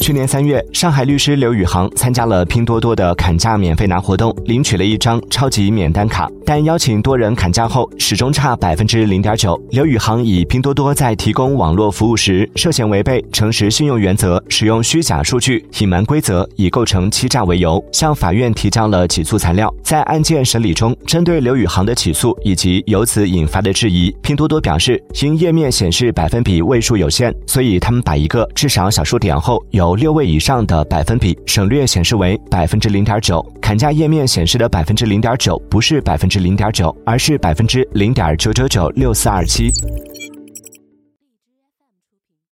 去年三月，上海律师刘宇航参加了拼多多的砍价免费拿活动，领取了一张超级免单卡。但邀请多人砍价后，始终差百分之零点九。刘宇航以拼多多在提供网络服务时涉嫌违背诚实信用原则，使用虚假数据、隐瞒规则，以构成欺诈为由，向法院提交了起诉材料。在案件审理中，针对刘宇航的起诉以及由此引发的质疑，拼多多表示，因页面显示百分比位数有限，所以他们把一个至少小数点后有六位以上的百分比省略，显示为百分之零点九。砍价页面显示的百分之零点九不是百分之零点九，而是百分之零点九九九六四二七。